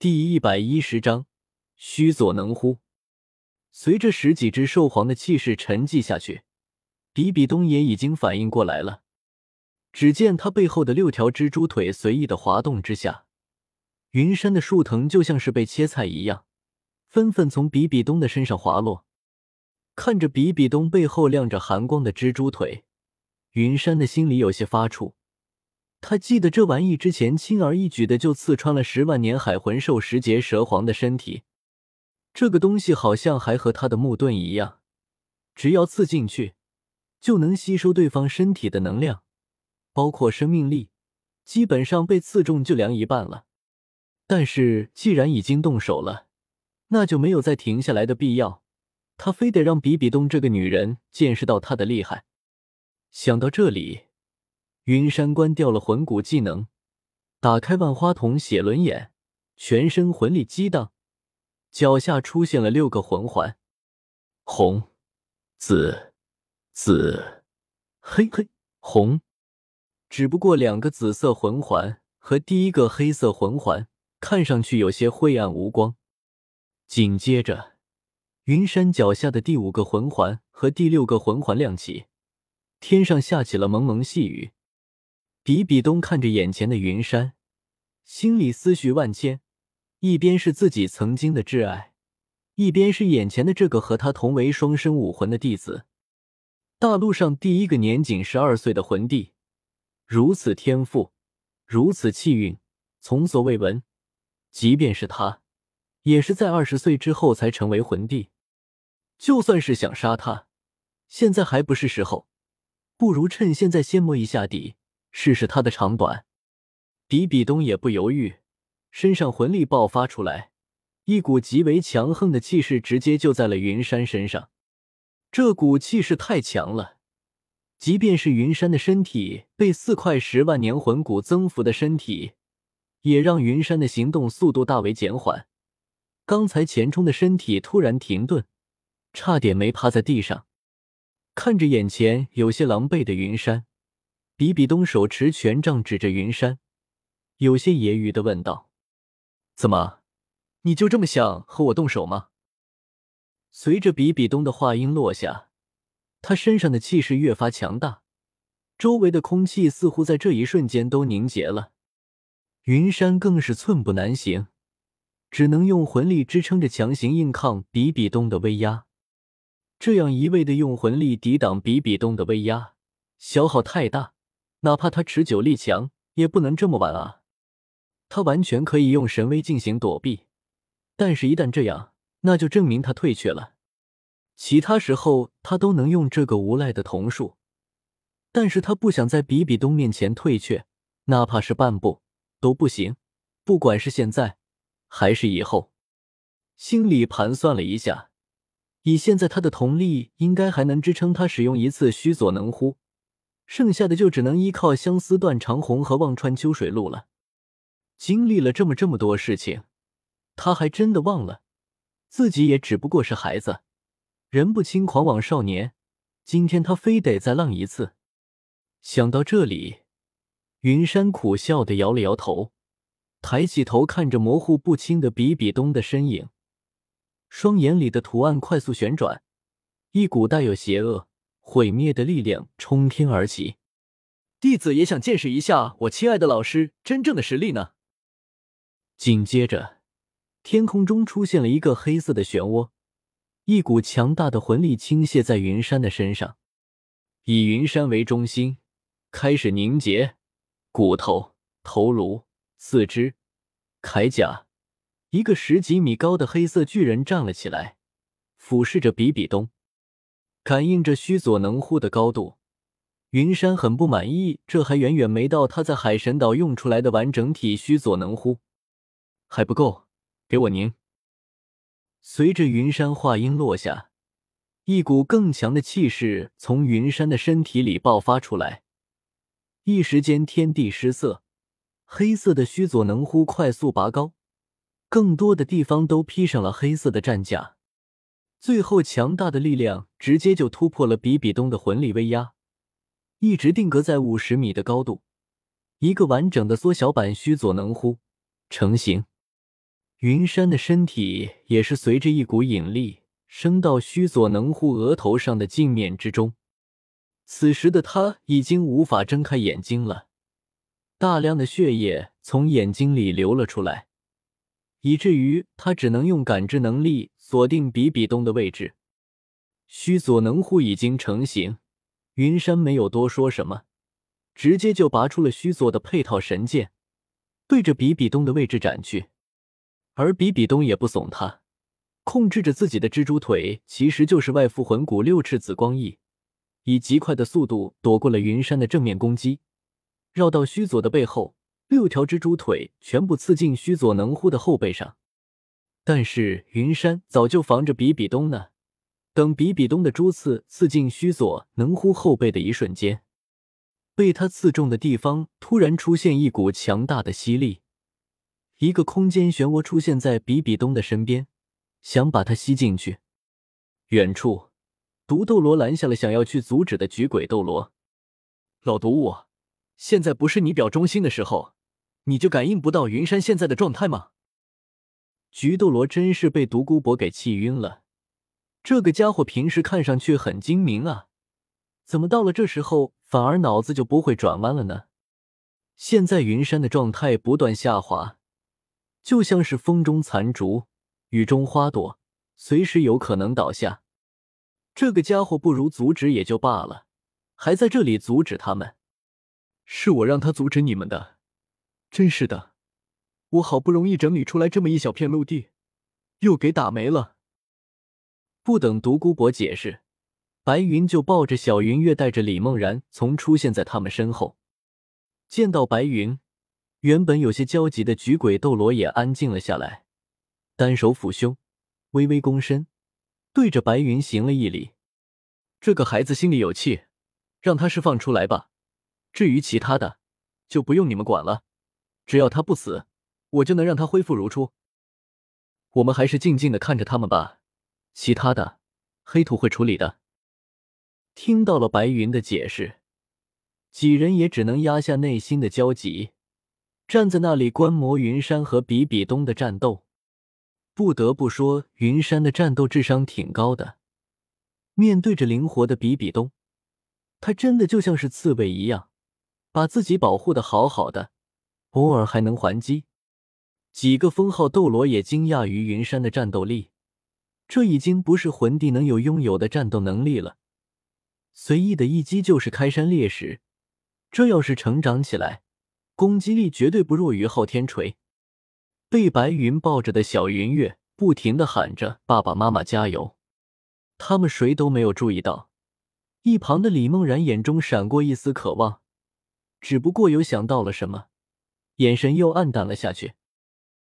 第一百一十章，须佐能乎？随着十几只兽皇的气势沉寂下去，比比东也已经反应过来了。只见他背后的六条蜘蛛腿随意的滑动之下，云山的树藤就像是被切菜一样，纷纷从比比东的身上滑落。看着比比东背后亮着寒光的蜘蛛腿，云山的心里有些发怵。他记得这玩意之前轻而易举的就刺穿了十万年海魂兽十节蛇皇的身体，这个东西好像还和他的木盾一样，只要刺进去，就能吸收对方身体的能量，包括生命力，基本上被刺中就凉一半了。但是既然已经动手了，那就没有再停下来的必要。他非得让比比东这个女人见识到他的厉害。想到这里。云山关掉了魂骨技能，打开万花筒写轮眼，全身魂力激荡，脚下出现了六个魂环：红、紫、紫、黑、黑、红。只不过两个紫色魂环和第一个黑色魂环看上去有些晦暗无光。紧接着，云山脚下的第五个魂环和第六个魂环亮起，天上下起了蒙蒙细雨。比比东看着眼前的云山，心里思绪万千。一边是自己曾经的挚爱，一边是眼前的这个和他同为双生武魂的弟子。大陆上第一个年仅十二岁的魂帝，如此天赋，如此气运，从所未闻。即便是他，也是在二十岁之后才成为魂帝。就算是想杀他，现在还不是时候。不如趁现在先摸一下底。试试他的长短，比比东也不犹豫，身上魂力爆发出来，一股极为强横的气势直接就在了云山身上。这股气势太强了，即便是云山的身体被四块十万年魂骨增幅的身体，也让云山的行动速度大为减缓。刚才前冲的身体突然停顿，差点没趴在地上。看着眼前有些狼狈的云山。比比东手持权杖指着云山，有些揶揄的问道：“怎么，你就这么想和我动手吗？”随着比比东的话音落下，他身上的气势越发强大，周围的空气似乎在这一瞬间都凝结了。云山更是寸步难行，只能用魂力支撑着强行硬抗比比东的威压。这样一味的用魂力抵挡比比东的威压，消耗太大。哪怕他持久力强，也不能这么玩啊！他完全可以用神威进行躲避，但是，一旦这样，那就证明他退却了。其他时候，他都能用这个无赖的瞳术，但是他不想在比比东面前退却，哪怕是半步都不行。不管是现在还是以后，心里盘算了一下，以现在他的瞳力，应该还能支撑他使用一次须佐能乎。剩下的就只能依靠相思断肠红和忘川秋水露了。经历了这么这么多事情，他还真的忘了，自己也只不过是孩子，人不轻狂枉少年。今天他非得再浪一次。想到这里，云山苦笑的摇了摇头，抬起头看着模糊不清的比比东的身影，双眼里的图案快速旋转，一股带有邪恶。毁灭的力量冲天而起，弟子也想见识一下我亲爱的老师真正的实力呢。紧接着，天空中出现了一个黑色的漩涡，一股强大的魂力倾泻在云山的身上，以云山为中心开始凝结。骨头、头颅、四肢、铠甲，一个十几米高的黑色巨人站了起来，俯视着比比东。感应着须佐能乎的高度，云山很不满意，这还远远没到他在海神岛用出来的完整体须佐能乎，还不够，给我凝！随着云山话音落下，一股更强的气势从云山的身体里爆发出来，一时间天地失色，黑色的须佐能乎快速拔高，更多的地方都披上了黑色的战甲。最后，强大的力量直接就突破了比比东的魂力威压，一直定格在五十米的高度。一个完整的缩小版须佐能乎成型。云山的身体也是随着一股引力升到须佐能乎额头上的镜面之中。此时的他已经无法睁开眼睛了，大量的血液从眼睛里流了出来，以至于他只能用感知能力锁定比比东的位置。须佐能乎已经成型，云山没有多说什么，直接就拔出了须佐的配套神剑，对着比比东的位置斩去。而比比东也不怂，他控制着自己的蜘蛛腿，其实就是外附魂骨六翅紫光翼。以极快的速度躲过了云山的正面攻击，绕到须佐的背后，六条蜘蛛腿全部刺进须佐能乎的后背上。但是云山早就防着比比东呢。等比比东的蛛刺刺进须佐能乎后背的一瞬间，被他刺中的地方突然出现一股强大的吸力，一个空间漩涡出现在比比东的身边，想把他吸进去。远处。毒斗罗拦下了想要去阻止的菊鬼斗罗。老毒物，现在不是你表忠心的时候，你就感应不到云山现在的状态吗？菊斗罗真是被独孤博给气晕了。这个家伙平时看上去很精明啊，怎么到了这时候反而脑子就不会转弯了呢？现在云山的状态不断下滑，就像是风中残烛，雨中花朵，随时有可能倒下。这个家伙不如阻止也就罢了，还在这里阻止他们，是我让他阻止你们的，真是的，我好不容易整理出来这么一小片陆地，又给打没了。不等独孤博解释，白云就抱着小云月，带着李梦然，从出现在他们身后。见到白云，原本有些焦急的菊鬼斗罗也安静了下来，单手抚胸，微微躬身。对着白云行了一礼，这个孩子心里有气，让他释放出来吧。至于其他的，就不用你们管了。只要他不死，我就能让他恢复如初。我们还是静静的看着他们吧，其他的黑土会处理的。听到了白云的解释，几人也只能压下内心的焦急，站在那里观摩云山和比比东的战斗。不得不说，云山的战斗智商挺高的。面对着灵活的比比东，他真的就像是刺猬一样，把自己保护的好好的，偶尔还能还击。几个封号斗罗也惊讶于云山的战斗力，这已经不是魂帝能有拥有的战斗能力了。随意的一击就是开山裂石，这要是成长起来，攻击力绝对不弱于昊天锤。被白云抱着的小云月不停的喊着“爸爸妈妈加油”，他们谁都没有注意到，一旁的李梦然眼中闪过一丝渴望，只不过有想到了什么，眼神又黯淡了下去。